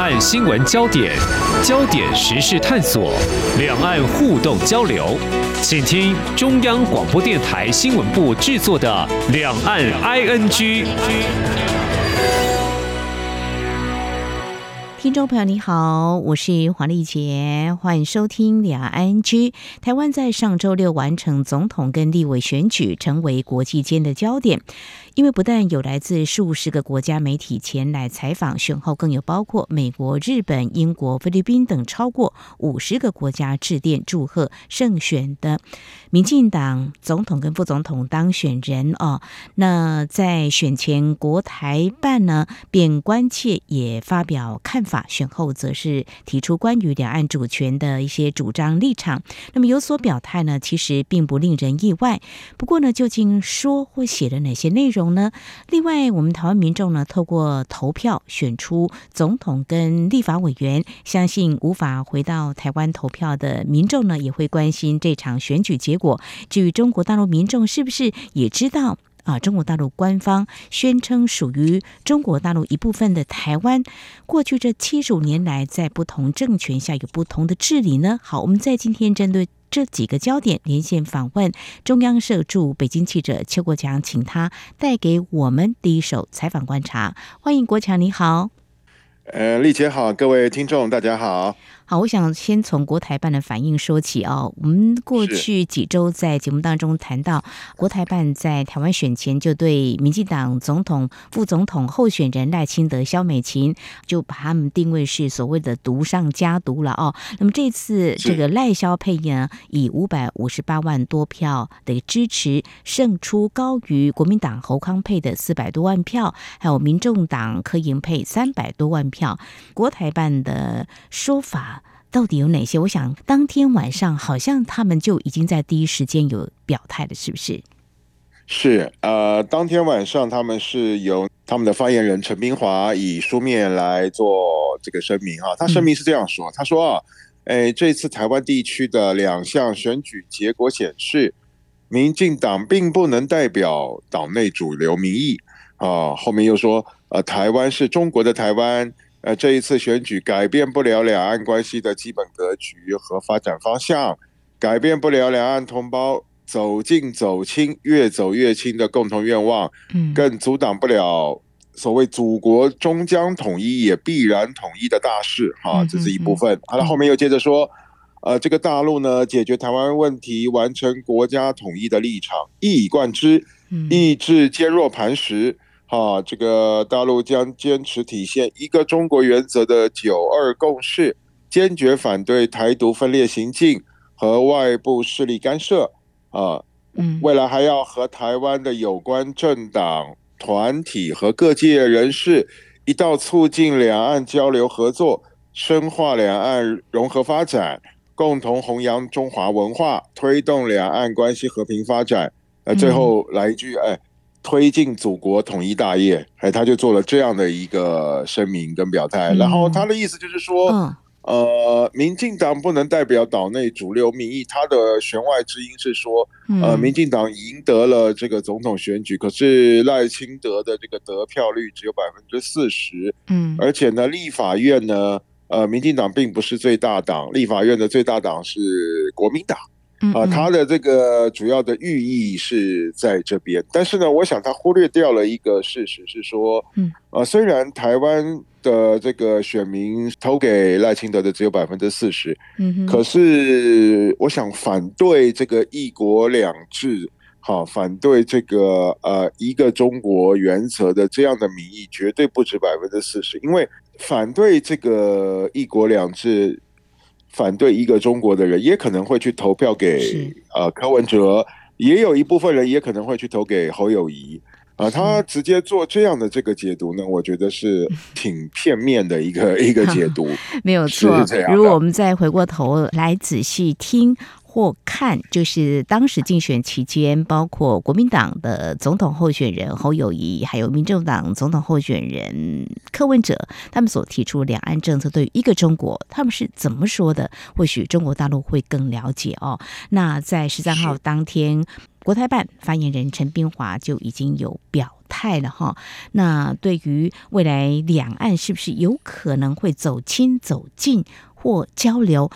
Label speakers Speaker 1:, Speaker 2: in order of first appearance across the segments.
Speaker 1: 岸新闻焦点、焦点时事探索、两岸互动交流，请听中央广播电台新闻部制作的《两岸 ING》。
Speaker 2: 听众朋友，你好，我是黄丽杰，欢迎收听两岸 ING。台湾在上周六完成总统跟立委选举，成为国际间的焦点。因为不但有来自数十个国家媒体前来采访，选后更有包括美国、日本、英国、菲律宾等超过五十个国家致电祝贺胜选的民进党总统跟副总统当选人哦。那在选前，国台办呢便关切也发表看法，选后则是提出关于两岸主权的一些主张立场。那么有所表态呢，其实并不令人意外。不过呢，究竟说或写了哪些内容？呢？另外，我们台湾民众呢，透过投票选出总统跟立法委员，相信无法回到台湾投票的民众呢，也会关心这场选举结果。至于中国大陆民众，是不是也知道啊？中国大陆官方宣称属于中国大陆一部分的台湾，过去这七十五年来，在不同政权下有不同的治理呢？好，我们在今天针对。这几个焦点连线访问中央社驻北京记者邱国强，请他带给我们第一手采访观察。欢迎国强，你好。
Speaker 3: 呃，丽姐好，各位听众大家好。
Speaker 2: 好，我想先从国台办的反应说起哦。我们过去几周在节目当中谈到，国台办在台湾选前就对民进党总统、副总统候选人赖清德、萧美琴，就把他们定位是所谓的“毒上加毒”了哦。那么这次这个赖萧配呢，以五百五十八万多票的支持胜出，高于国民党侯康配的四百多万票，还有民众党柯盈配三百多万票。国台办的说法。到底有哪些？我想当天晚上好像他们就已经在第一时间有表态了，是不是？
Speaker 3: 是，呃，当天晚上他们是由他们的发言人陈冰华以书面来做这个声明啊。他声明是这样说：他说啊，哎，这次台湾地区的两项选举结果显示，民进党并不能代表党内主流民意啊。后面又说，呃，台湾是中国的台湾。呃，这一次选举改变不了两岸关系的基本格局和发展方向，改变不了两岸同胞走近走亲、越走越亲的共同愿望，更阻挡不了所谓祖国终将统一也必然统一的大势。哈，这是一部分。好了，后面又接着说，呃，这个大陆呢，解决台湾问题、完成国家统一的立场一以贯之，意志坚若磐石。啊，这个大陆将坚持体现一个中国原则的九二共识，坚决反对台独分裂行径和外部势力干涉。啊，嗯，未来还要和台湾的有关政党、团体和各界人士一道促进两岸交流合作，深化两岸融合发展，共同弘扬中华文化，推动两岸关系和平发展。呃，最后来一句，哎。推进祖国统一大业，哎，他就做了这样的一个声明跟表态，然后他的意思就是说，呃，民进党不能代表岛内主流民意，他的弦外之音是说，呃，民进党赢得了这个总统选举，可是赖清德的这个得票率只有百分之四十，嗯，而且呢，立法院呢，呃，民进党并不是最大党，立法院的最大党是国民党。啊，他的这个主要的寓意是在这边，但是呢，我想他忽略掉了一个事实，是说，嗯，啊，虽然台湾的这个选民投给赖清德的只有百分之四十，嗯，可是我想反对这个一国两制，好，反对这个呃一个中国原则的这样的民意绝对不止百分之四十，因为反对这个一国两制。反对一个中国的人，也可能会去投票给呃柯文哲，也有一部分人也可能会去投给侯友谊啊、呃。他直接做这样的这个解读呢，我觉得是挺片面的一个一个解读，
Speaker 2: 没有错。如果我们再回过头来仔细听。或看，就是当时竞选期间，包括国民党的总统候选人侯友谊，还有民众党总统候选人柯文哲，他们所提出两岸政策对于一个中国，他们是怎么说的？或许中国大陆会更了解哦。那在十三号当天，国台办发言人陈斌华就已经有表态了哈。那对于未来两岸是不是有可能会走亲走近或交流，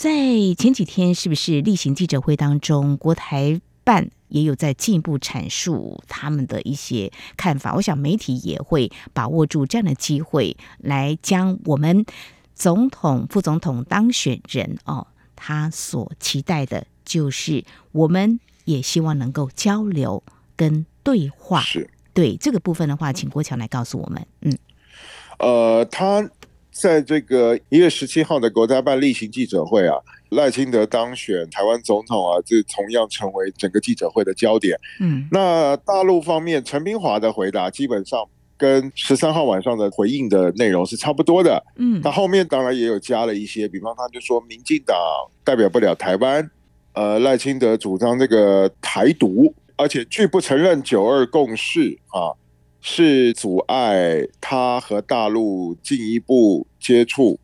Speaker 2: 在前几天是不是例行记者会当中，国台办也有在进一步阐述他们的一些看法。我想媒体也会把握住这样的机会，来将我们总统、副总统当选人哦，他所期待的就是我们。也希望能够交流跟对话，
Speaker 3: 是
Speaker 2: 对这个部分的话，请郭强来告诉我们。嗯，
Speaker 3: 呃，他在这个一月十七号的国家办例行记者会啊，赖清德当选台湾总统啊，这同样成为整个记者会的焦点。嗯，那大陆方面，陈冰华的回答基本上跟十三号晚上的回应的内容是差不多的。嗯，他后面当然也有加了一些，比方他就说，民进党代表不了台湾。呃，赖清德主张这个台独，而且拒不承认九二共识啊，是阻碍他和大陆进一步接触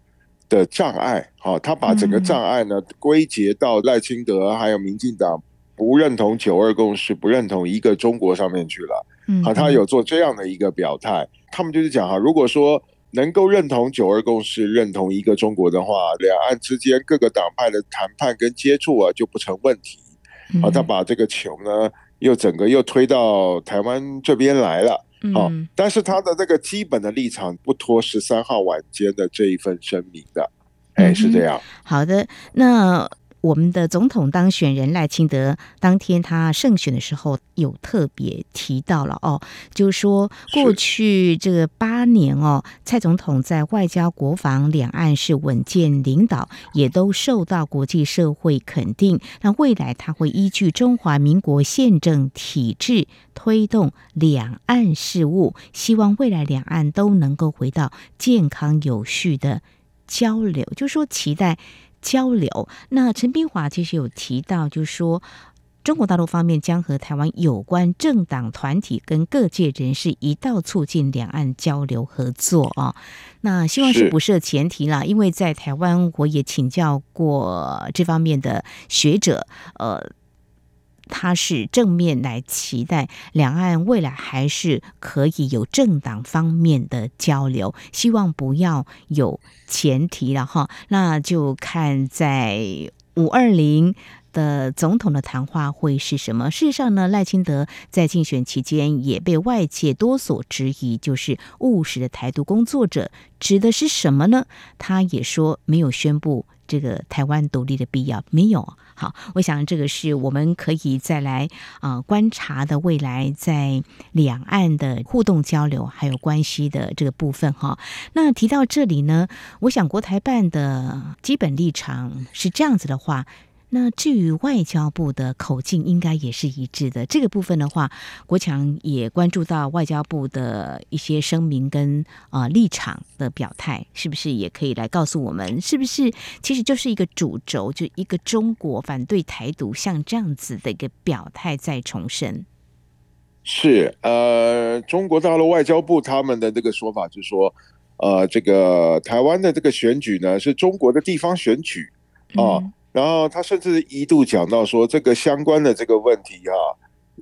Speaker 3: 的障碍。啊，他把整个障碍呢归结到赖清德还有民进党不认同九二共识、不认同一个中国上面去了。啊，他有做这样的一个表态。他们就是讲哈，如果说。能够认同九二共识、认同一个中国的话，两岸之间各个党派的谈判跟接触啊就不成问题。好，他把这个球呢又整个又推到台湾这边来了。好，但是他的这个基本的立场不脱十三号晚间的这一份声明的。哎，是这样。
Speaker 2: 好的，那。我们的总统当选人赖清德当天他胜选的时候，有特别提到了哦，就是说过去这八年哦，蔡总统在外交、国防、两岸是稳健领导，也都受到国际社会肯定。那未来他会依据中华民国宪政体制推动两岸事务，希望未来两岸都能够回到健康有序的交流，就说期待。交流。那陈斌华其实有提到，就是说中国大陆方面将和台湾有关政党团体跟各界人士一道促进两岸交流合作啊。那希望是不设前提啦，因为在台湾我也请教过这方面的学者，呃。他是正面来期待两岸未来还是可以有政党方面的交流，希望不要有前提了哈。那就看在五二零的总统的谈话会是什么。事实上呢，赖清德在竞选期间也被外界多所质疑，就是务实的台独工作者，指的是什么呢？他也说没有宣布这个台湾独立的必要，没有。好，我想这个是我们可以再来啊、观察的未来在两岸的互动交流还有关系的这个部分哈。那提到这里呢，我想国台办的基本立场是这样子的话。那至于外交部的口径，应该也是一致的。这个部分的话，国强也关注到外交部的一些声明跟啊、呃、立场的表态，是不是也可以来告诉我们，是不是其实就是一个主轴，就一个中国反对台独，像这样子的一个表态在重申？
Speaker 3: 是呃，中国大陆外交部他们的这个说法就是说，呃，这个台湾的这个选举呢，是中国的地方选举啊。嗯然后他甚至一度讲到说，这个相关的这个问题啊，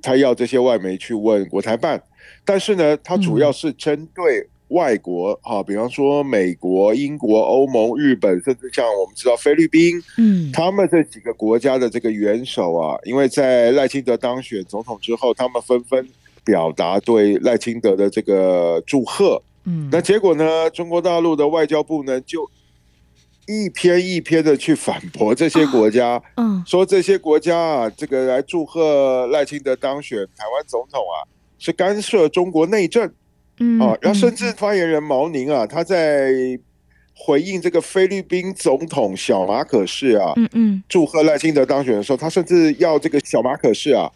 Speaker 3: 他要这些外媒去问国台办，但是呢，他主要是针对外国哈，比方说美国、英国、欧盟、日本，甚至像我们知道菲律宾，嗯，他们这几个国家的这个元首啊，因为在赖清德当选总统之后，他们纷纷表达对赖清德的这个祝贺，嗯，那结果呢，中国大陆的外交部呢就。一篇一篇的去反驳这些国家，嗯，说这些国家啊，这个来祝贺赖清德当选台湾总统啊，是干涉中国内政，嗯啊，然后甚至发言人毛宁啊，他在回应这个菲律宾总统小马可士啊，嗯嗯，祝贺赖清德当选的时候，他甚至要这个小马可士啊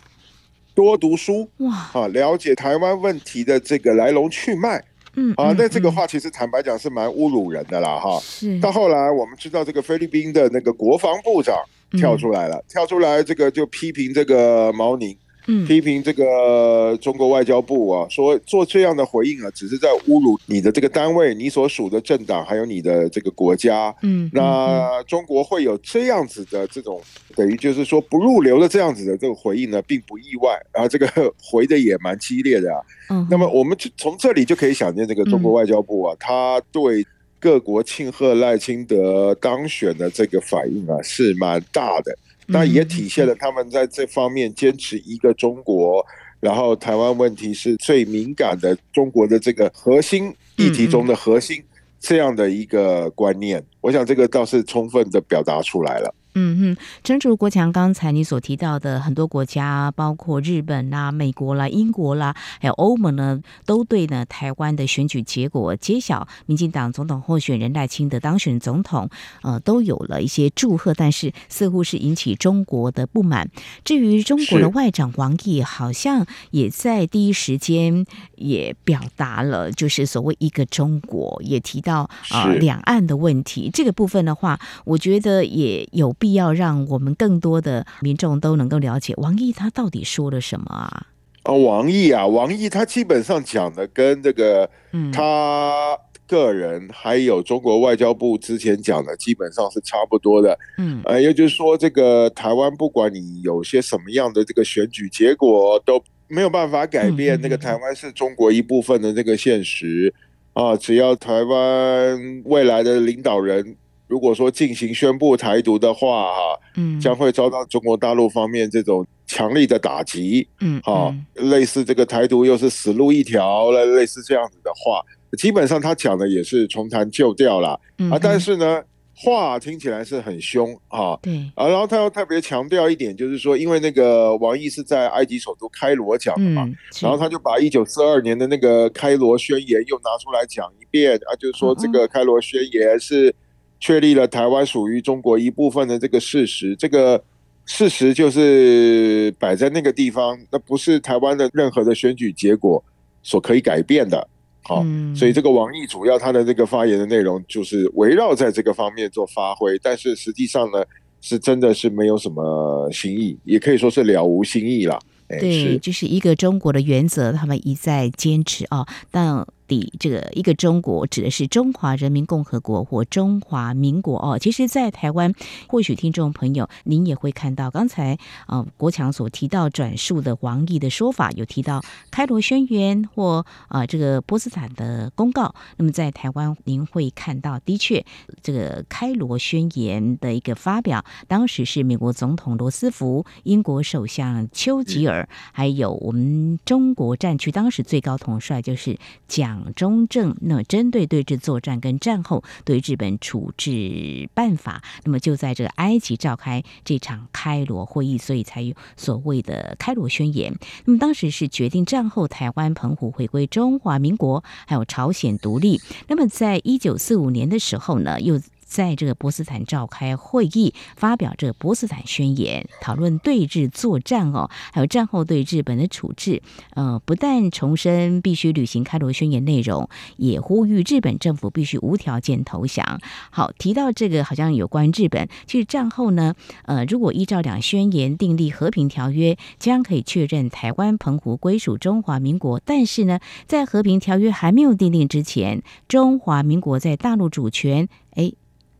Speaker 3: 多读书，哇，啊，了解台湾问题的这个来龙去脉。嗯啊，那这个话其实坦白讲是蛮侮辱人的啦，哈。是。到后来我们知道这个菲律宾的那个国防部长跳出来了，跳出来这个就批评这个毛宁，嗯，批评这个中国外交部啊，说做这样的回应啊，只是在侮辱你的这个单位、你所属的政党，还有你的这个国家。嗯，那中国会有这样子的这种等于就是说不入流的这样子的这个回应呢，并不意外。然后这个回的也蛮激烈的啊。嗯，那么我们就从这里就可以想见，这个中国外交部啊，他对各国庆贺赖清德当选的这个反应啊，是蛮大的。那也体现了他们在这方面坚持一个中国，然后台湾问题是最敏感的中国的这个核心议题中的核心这样的一个观念，我想这个倒是充分的表达出来了。
Speaker 2: 嗯哼，陈竹国强刚才你所提到的，很多国家，包括日本啦、美国啦、英国啦，还有欧盟呢，都对呢台湾的选举结果揭晓，民进党总统候选人赖清德当选总统，呃，都有了一些祝贺，但是似乎是引起中国的不满。至于中国的外长王毅，好像也在第一时间也表达了，就是所谓一个中国，也提到啊、呃、两岸的问题。这个部分的话，我觉得也有。必要让我们更多的民众都能够了解王毅他到底说了什么啊？
Speaker 3: 啊，王毅啊，王毅他基本上讲的跟这个他个人还有中国外交部之前讲的基本上是差不多的。嗯，呃，也就是说，这个台湾不管你有些什么样的这个选举结果，都没有办法改变那个台湾是中国一部分的这个现实啊。只要台湾未来的领导人。如果说进行宣布台独的话，哈，嗯，将会遭到中国大陆方面这种强力的打击，嗯，好，类似这个台独又是死路一条，类类似这样子的话，基本上他讲的也是重弹旧调了，啊，但是呢，话听起来是很凶啊，对，啊，然后他又特别强调一点，就是说，因为那个王毅是在埃及首都开罗讲的嘛，然后他就把一九四二年的那个开罗宣言又拿出来讲一遍，啊，就是说这个开罗宣言是。确立了台湾属于中国一部分的这个事实，这个事实就是摆在那个地方，那不是台湾的任何的选举结果所可以改变的。好，所以这个王毅主要他的这个发言的内容就是围绕在这个方面做发挥，但是实际上呢，是真的是没有什么新意，也可以说是了无新意了。
Speaker 2: 对，就是一个中国的原则，他们一再坚持啊，但。的这个一个中国指的是中华人民共和国或中华民国哦。其实，在台湾，或许听众朋友您也会看到，刚才啊国强所提到转述的王毅的说法，有提到开罗宣言或啊这个波茨坦的公告。那么在台湾，您会看到，的确这个开罗宣言的一个发表，当时是美国总统罗斯福、英国首相丘吉尔，还有我们中国战区当时最高统帅就是蒋。中正，那针对对峙作战跟战后对日本处置办法，那么就在这个埃及召开这场开罗会议，所以才有所谓的开罗宣言。那么当时是决定战后台湾澎湖回归中华民国，还有朝鲜独立。那么在一九四五年的时候呢，又。在这个波茨坦召开会议，发表这个波茨坦宣言，讨论对日作战哦，还有战后对日本的处置。呃，不但重申必须履行开罗宣言内容，也呼吁日本政府必须无条件投降。好，提到这个好像有关日本，其实战后呢，呃，如果依照两宣言订立和平条约，将可以确认台湾澎湖归属中华民国。但是呢，在和平条约还没有订定之前，中华民国在大陆主权，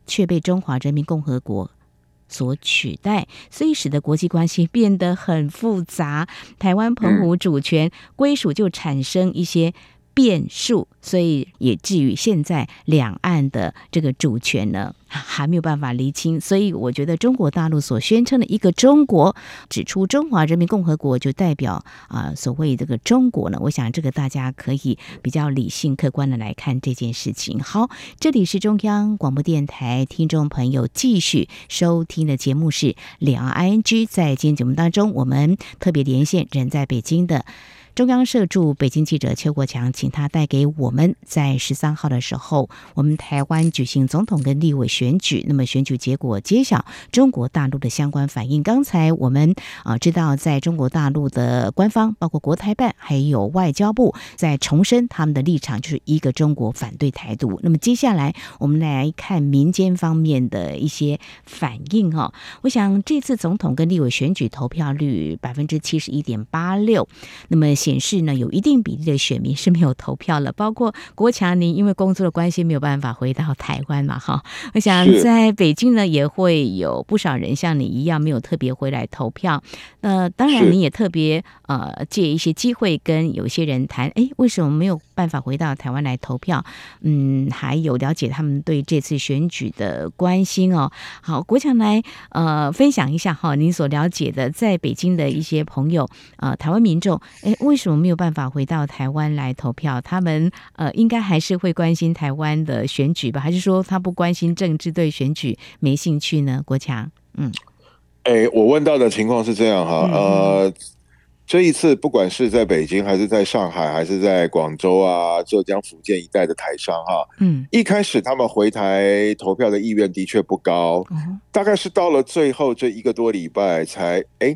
Speaker 2: 却被中华人民共和国所取代，所以使得国际关系变得很复杂。台湾澎湖主权归属就产生一些变数，所以也至于现在两岸的这个主权呢，还没有办法厘清。所以我觉得中国大陆所宣称的一个中国，指出中华人民共和国就代表啊所谓这个中国呢，我想这个大家可以比较理性客观的来看这件事情。好，这里是中央广播电台听众朋友继续收听的节目是两岸 ING，在今天节目当中，我们特别连线人在北京的。中央社驻北京记者邱国强，请他带给我们在十三号的时候，我们台湾举行总统跟立委选举，那么选举结果揭晓，中国大陆的相关反应。刚才我们啊知道，在中国大陆的官方，包括国台办还有外交部，在重申他们的立场，就是一个中国，反对台独。那么接下来我们来看民间方面的一些反应哈。我想这次总统跟立委选举投票率百分之七十一点八六，那么显示呢，有一定比例的选民是没有投票了。包括国强，您因为工作的关系没有办法回到台湾嘛？哈，我想在北京呢也会有不少人像你一样没有特别回来投票。那当然你也特别呃借一些机会跟有些人谈，哎，为什么没有办法回到台湾来投票？嗯，还有了解他们对这次选举的关心哦。好，国强来呃分享一下哈，您所了解的在北京的一些朋友呃，台湾民众，哎，为什么没有办法回到台湾来投票？他们呃，应该还是会关心台湾的选举吧？还是说他不关心政治，对选举没兴趣呢？国强，嗯，
Speaker 3: 哎，我问到的情况是这样哈，嗯、呃。这一次，不管是在北京，还是在上海，还是在广州啊、浙江、福建一带的台商，哈，嗯，一开始他们回台投票的意愿的确不高，嗯，大概是到了最后这一个多礼拜才，哎，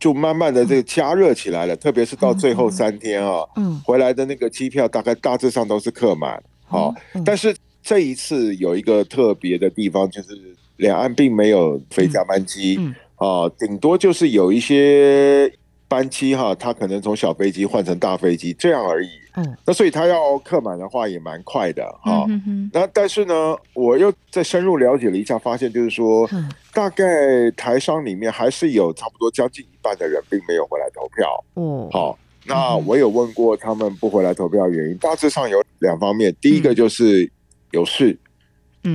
Speaker 3: 就慢慢的这个加热起来了，嗯，特别是到最后三天啊，嗯，回来的那个机票大概大致上都是客满，好，嗯，但是这一次有一个特别的地方，就是两岸并没有飞加班机，嗯，啊，顶多就是有一些。班机哈，他可能从小飞机换成大飞机这样而已。嗯，那所以他要客满的话也蛮快的哈。嗯哼。那但是呢，我又再深入了解了一下，发现就是说，大概台商里面还是有差不多将近一半的人并没有回来投票。嗯。好，那我有问过他们不回来投票的原因，大致上有两方面。第一个就是有事，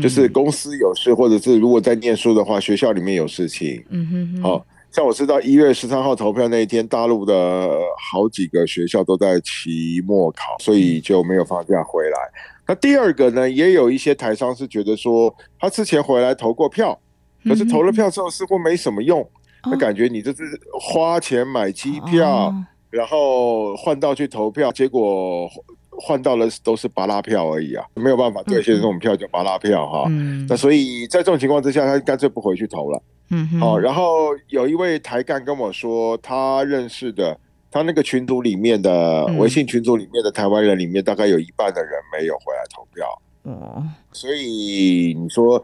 Speaker 3: 就是公司有事，或者是如果在念书的话，学校里面有事情。嗯哼。好。像我知道一月十三号投票那一天，大陆的好几个学校都在期末考，所以就没有放假回来。那第二个呢，也有一些台商是觉得说，他之前回来投过票，可是投了票之后似乎没什么用，那感觉你这是花钱买机票，然后换到去投票，结果换到了都是芭乐票而已啊，没有办法兑现这种票叫芭乐票哈。那所以在这种情况之下，他干脆不回去投了。嗯，好，然后有一位台干跟我说，他认识的，他那个群组里面的微信群组里面的台湾人里面，大概有一半的人没有回来投票。嗯，所以你说，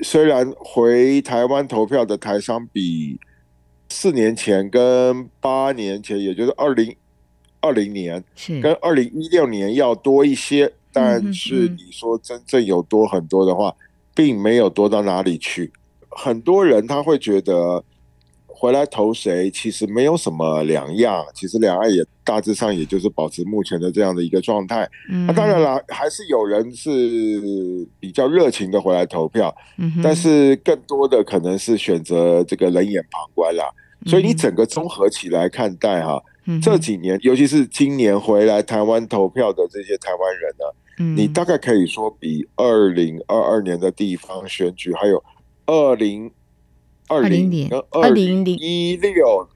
Speaker 3: 虽然回台湾投票的台商比四年前跟八年前，也就是二零二零年跟二零一六年要多一些，但是你说真正有多很多的话，并没有多到哪里去。很多人他会觉得回来投谁其实没有什么两样，其实两岸也大致上也就是保持目前的这样的一个状态。嗯，那当然了，还是有人是比较热情的回来投票，嗯，但是更多的可能是选择这个冷眼旁观啦。所以你整个综合起来看待哈，这几年尤其是今年回来台湾投票的这些台湾人呢，你大概可以说比二零二二年的地方选举还有。二零二零年跟二零一六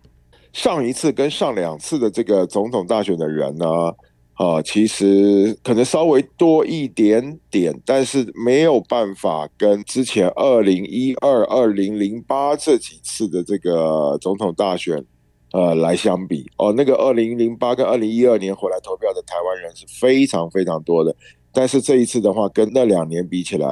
Speaker 3: 上一次跟上两次的这个总统大选的人呢，啊，其实可能稍微多一点点，但是没有办法跟之前二零一二、二零零八这几次的这个总统大选，呃，来相比。哦，那个二零零八跟二零一二年回来投票的台湾人是非常非常多的，但是这一次的话，跟那两年比起来。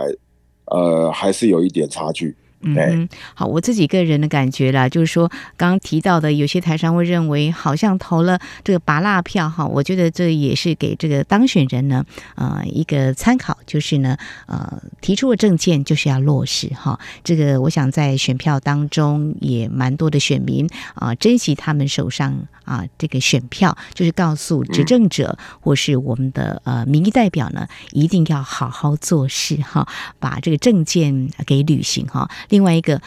Speaker 3: 呃，还是有一点差距。
Speaker 2: 嗯，好，我自己个人的感觉啦，就是说，刚刚提到的，有些台商会认为，好像投了这个拔蜡票哈，我觉得这也是给这个当选人呢，呃，一个参考，就是呢，呃，提出的政见就是要落实哈。这个我想在选票当中也蛮多的选民啊、呃，珍惜他们手上啊这个选票，就是告诉执政者或是我们的呃民意代表呢，一定要好好做事哈，把这个政见给履行哈。另外一个，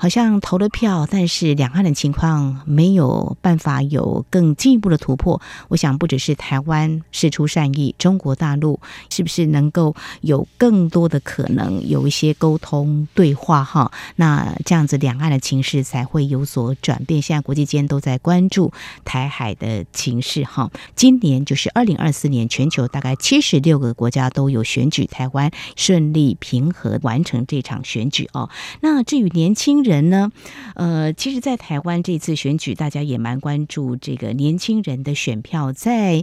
Speaker 2: 好像投了票，但是两岸的情况没有办法有更进一步的突破。我想，不只是台湾事出善意，中国大陆是不是能够有更多的可能有一些沟通对话？哈，那这样子两岸的情势才会有所转变。现在国际间都在关注台海的情势。哈，今年就是二零二四年，全球大概七十六个国家都有选举，台湾顺利平和完成这场选举哦。那至于年轻人，人呢？呃，其实，在台湾这次选举，大家也蛮关注这个年轻人的选票。在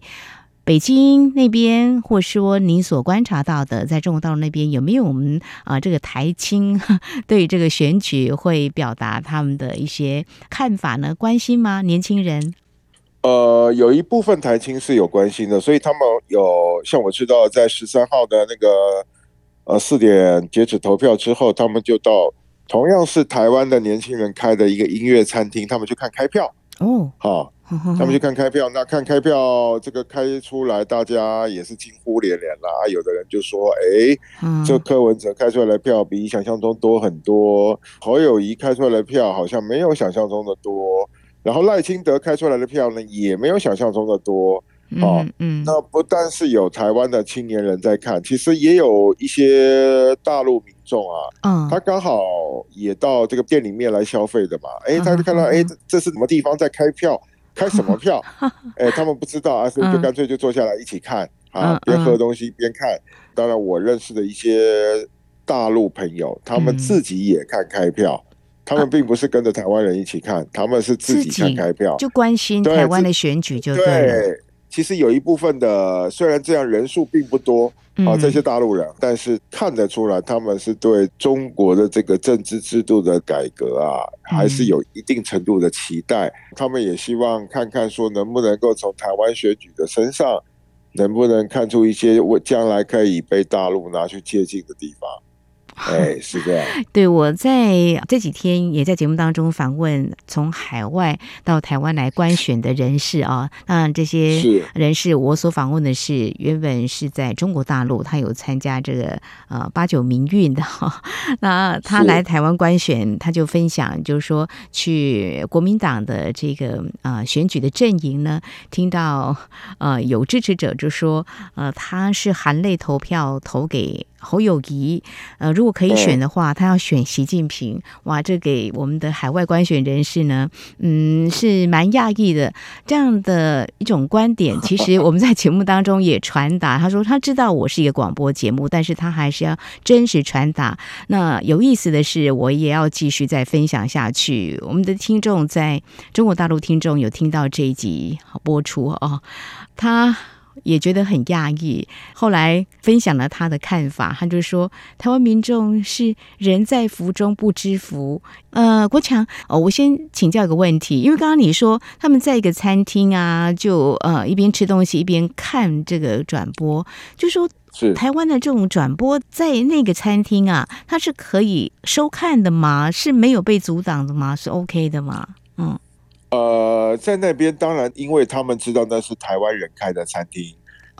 Speaker 2: 北京那边，或说你所观察到的，在中国大陆那边，有没有我们啊、这个台青 对这个选举会表达他们的一些看法呢？关心吗？年轻人？
Speaker 3: 呃，有一部分台青是有关心的，所以他们有像我知道，在十三号的那个呃四点截止投票之后，他们就到。同样是台湾的年轻人开的一个音乐餐厅，他们去看开票哦，好，他们去看开票。那看开票这个开出来，大家也是惊呼连连啦。有的人就说：“哎，这柯文哲开出来的票比想象中多很多，侯友谊开出来的票好像没有想象中的多，然后赖清德开出来的票呢，也没有想象中的多。”哦，嗯，那不但是有台湾的青年人在看，其实也有一些大陆民众啊，嗯，他刚好也到这个店里面来消费的嘛，哎，他就看到，哎，这是什么地方在开票，开什么票？哎，他们不知道啊，所以就干脆就坐下来一起看啊，边喝东西边看。当然，我认识的一些大陆朋友，他们自己也看开票，他们并不是跟着台湾人一起看，他们是自己看开票，
Speaker 2: 就关心台湾的选举就对了。
Speaker 3: 其实有一部分的，虽然这样人数并不多啊，这些大陆人，但是看得出来，他们是对中国的这个政治制度的改革啊，还是有一定程度的期待。他们也希望看看说，能不能够从台湾选举的身上，能不能看出一些我将来可以被大陆拿去借鉴的地方。哎，是这样。
Speaker 2: 对，我在这几天也在节目当中访问从海外到台湾来观选的人士啊，那这些人士我所访问的是原本是在中国大陆，他有参加这个呃八九民运的哈，那他来台湾观选，他就分享就是说去国民党的这个呃选举的阵营呢，听到呃有支持者就说呃他是含泪投票投给。侯友谊，呃，如果可以选的话，他要选习近平。哇，这给我们的海外观选人士呢，嗯，是蛮讶异的。这样的一种观点，其实我们在节目当中也传达。他说他知道我是一个广播节目，但是他还是要真实传达。那有意思的是，我也要继续再分享下去。我们的听众在中国大陆听众有听到这一集播出哦，他。也觉得很讶异，后来分享了他的看法，他就说台湾民众是人在福中不知福。呃，国强，哦，我先请教一个问题，因为刚刚你说他们在一个餐厅啊，就呃一边吃东西一边看这个转播，就说是台湾的这种转播在那个餐厅啊，它是可以收看的吗？是没有被阻挡的吗？是 OK 的吗？嗯。
Speaker 3: 呃，在那边当然，因为他们知道那是台湾人开的餐厅，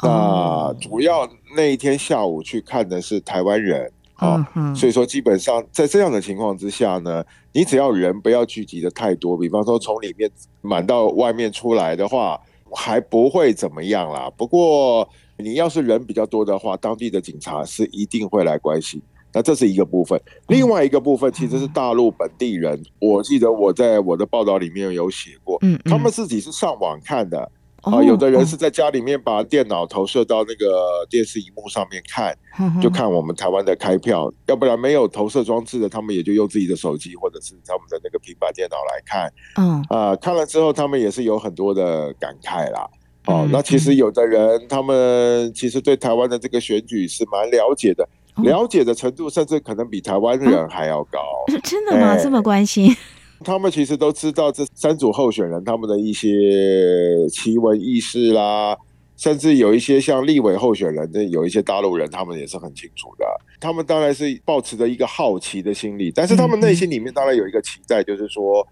Speaker 3: 那主要那一天下午去看的是台湾人啊，所以说基本上在这样的情况之下呢，你只要人不要聚集的太多，比方说从里面满到外面出来的话，还不会怎么样啦。不过你要是人比较多的话，当地的警察是一定会来关心。那这是一个部分，另外一个部分其实是大陆本地人。我记得我在我的报道里面有写过，他们自己是上网看的啊，有的人是在家里面把电脑投射到那个电视荧幕上面看，就看我们台湾的开票。要不然没有投射装置的，他们也就用自己的手机或者是他们的那个平板电脑来看。嗯啊，看了之后他们也是有很多的感慨啦。哦，那其实有的人他们其实对台湾的这个选举是蛮了解的。了解的程度甚至可能比台湾人还要高。
Speaker 2: 啊，真的吗？欸，这么关心？
Speaker 3: 他们其实都知道这三组候选人他们的一些奇闻异事啦，甚至有一些像立委候选人的有一些大陆人，他们也是很清楚的。他们当然是抱持着一个好奇的心理，但是他们内心里面当然有一个期待，就是说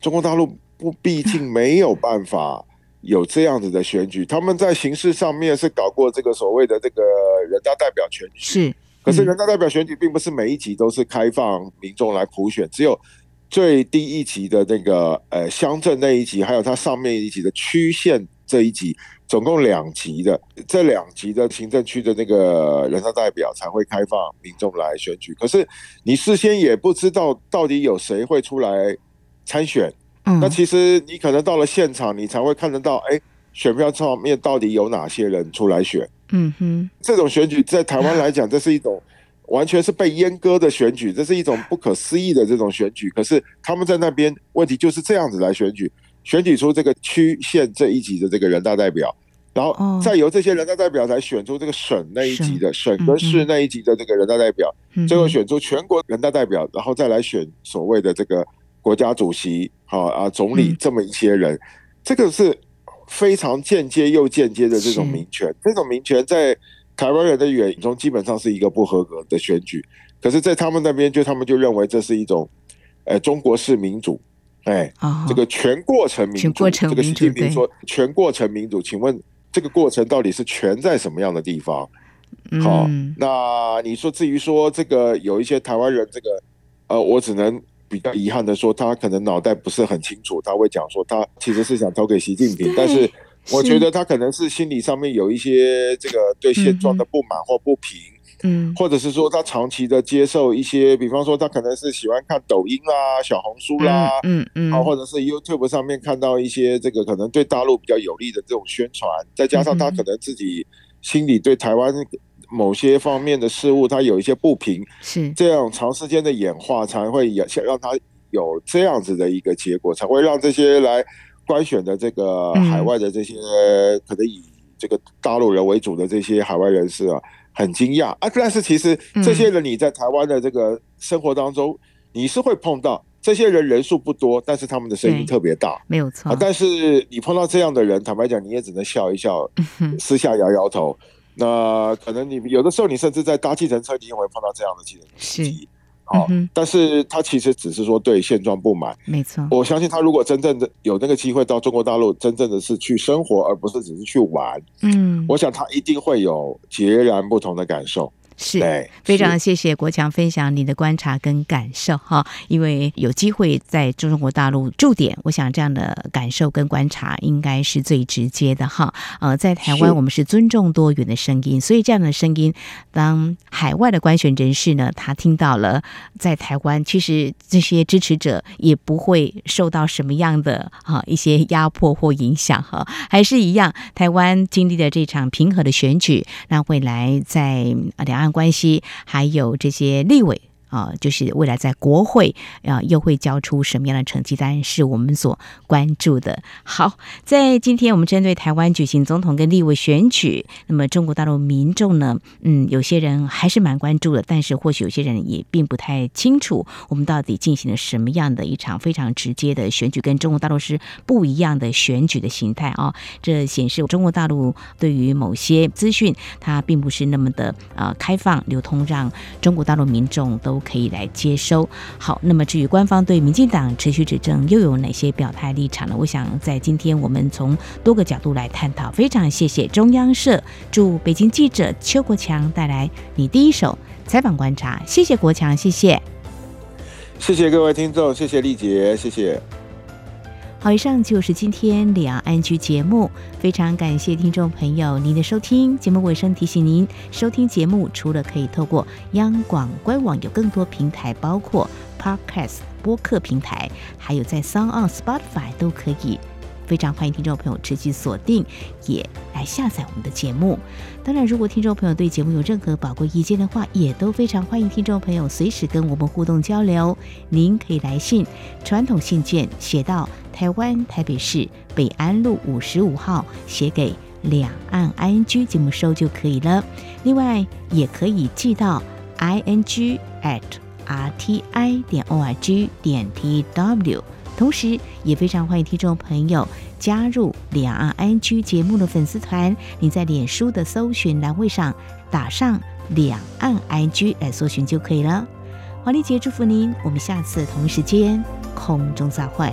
Speaker 3: 中国大陆不毕竟没有办法有这样子的选举，他们在形式上面是搞过这个所谓的这个人大代表选举。是。可是人大代表选举并不是每一级都是开放民众来普选，只有最低一级的那个呃乡镇那一级，还有它上面一级的区县这一级，总共两级的，这两级的行政区的那个人大代表才会开放民众来选举。可是你事先也不知道到底有谁会出来参选，嗯，那其实你可能到了现场，你才会看得到，哎，选票上面到底有哪些人出来选。嗯哼，这种选举在台湾来讲，这是一种。完全是被阉割的选举，这是一种不可思议的这种选举。可是他们在那边问题就是这样子来选举，选举出这个区县这一级的这个人大代表，然后再由这些人大代表来选出这个省那一级的省跟市那一级的这个人大代表，最后选出全国人大代表，然后再来选所谓的这个国家主席，好啊总理这么一些人，这个是非常间接又间接的这种民权，这种民权在。台湾人的眼中基本上是一个不合格的选举，可是，在他们那边，就他们就认为这是一种，呃，中国式民主，哎，这个全过程民主，这个习近平说全过程民主，请问这个过程到底是全在什么样的地方？好，那你说至于说这个有一些台湾人，这个呃，我只能比较遗憾的说，他可能脑袋不是很清楚，他会讲说他其实是想投给习近平，但是。我觉得他可能是心理上面有一些这个对现状的不满或不平，嗯，或者是说他长期的接受一些，比方说他可能是喜欢看抖音啦、小红书啦，嗯嗯，啊，或者是 YouTube 上面看到一些这个可能对大陆比较有利的这种宣传，再加上他可能自己心里对台湾某些方面的事物它有一些不平，是这样长时间的演化才会也想让它有这样子的一个结果，才会让这些来。官选的这个海外的这些可能以这个大陆人为主的这些海外人士啊，很惊讶啊！但是其实这些人你在台湾的这个生活当中，你是会碰到这些人，人数不多，但是他们的声音特别大，没有错。但是你碰到这样的人，坦白讲，你也只能笑一笑，私下摇摇头。那可能你有的时候，你甚至在搭计程车，你也会碰到这样的计程车司机。好，但是他其实只是说对现状不满，没错。我相信他如果真正的有那个机会到中国大陆，真正的是去生活，而不是只是去玩，嗯，我想他一定会有截然不同的感受。是，非常谢谢国强分享你的观察跟感受哈，因为有机会在中国大陆驻点，我想这样的感受跟观察应该是最直接的哈。呃，在台湾我们是尊重多元的声音，所以这样的声音，当海外的官选人士呢，他听到了在台湾，其实这些支持者也不会受到什么样的哈一些压迫或影响哈，还是一样，台湾经历了这场平和的选举，那未来在两岸。关系还有这些立委。啊，就是未来在国会啊，又会交出什么样的成绩单，是我们所关注的。好，在今天我们针对台湾举行总统跟立委选举，那么中国大陆民众呢，嗯，有些人还是蛮关注的，但是或许有些人也并不太清楚，我们到底进行了什么样的一场非常直接的选举，跟中国大陆是不一样的选举的形态啊。这显示中国大陆对于某些资讯，它并不是那么的啊开放流通，让中国大陆民众都。可以来接收。好，那么至于官方对民进党持续指政又有哪些表态立场呢？我想在今天我们从多个角度来探讨。非常谢谢中央社驻北京记者邱国强带来你第一手采访观察。谢谢国强，谢谢，谢谢各位听众，谢谢丽姐，谢谢。好，以上就是今天两岸 ING 节目，非常感谢听众朋友您的收听。节目尾声提醒您，收听节目除了可以透过央广官网，有更多平台，包括 Podcast 播客平台，还有在 Sound On Spotify 都可以。非常欢迎听众朋友持续锁定，也来下载我们的节目。当然，如果听众朋友对节目有任何宝贵意见的话，也都非常欢迎听众朋友随时跟我们互动交流。您可以来信，传统信件写到台湾台北市北安路五十五号，写给两岸 ING 节目收就可以了。另外，也可以寄到 ing at rti 点 org 点 tw。同时，也非常欢迎听众朋友加入两岸 ING 节目的粉丝团。你在脸书的搜寻栏位上打上“两岸 ING” 来搜寻就可以了。黄丽姐祝福您，我们下次同一时间空中再
Speaker 4: 会。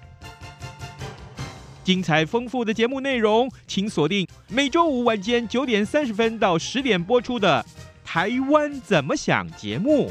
Speaker 4: 精彩丰富的节目内容，请锁定每周五晚间九点三十分到十点播出的《台湾怎么想》节目。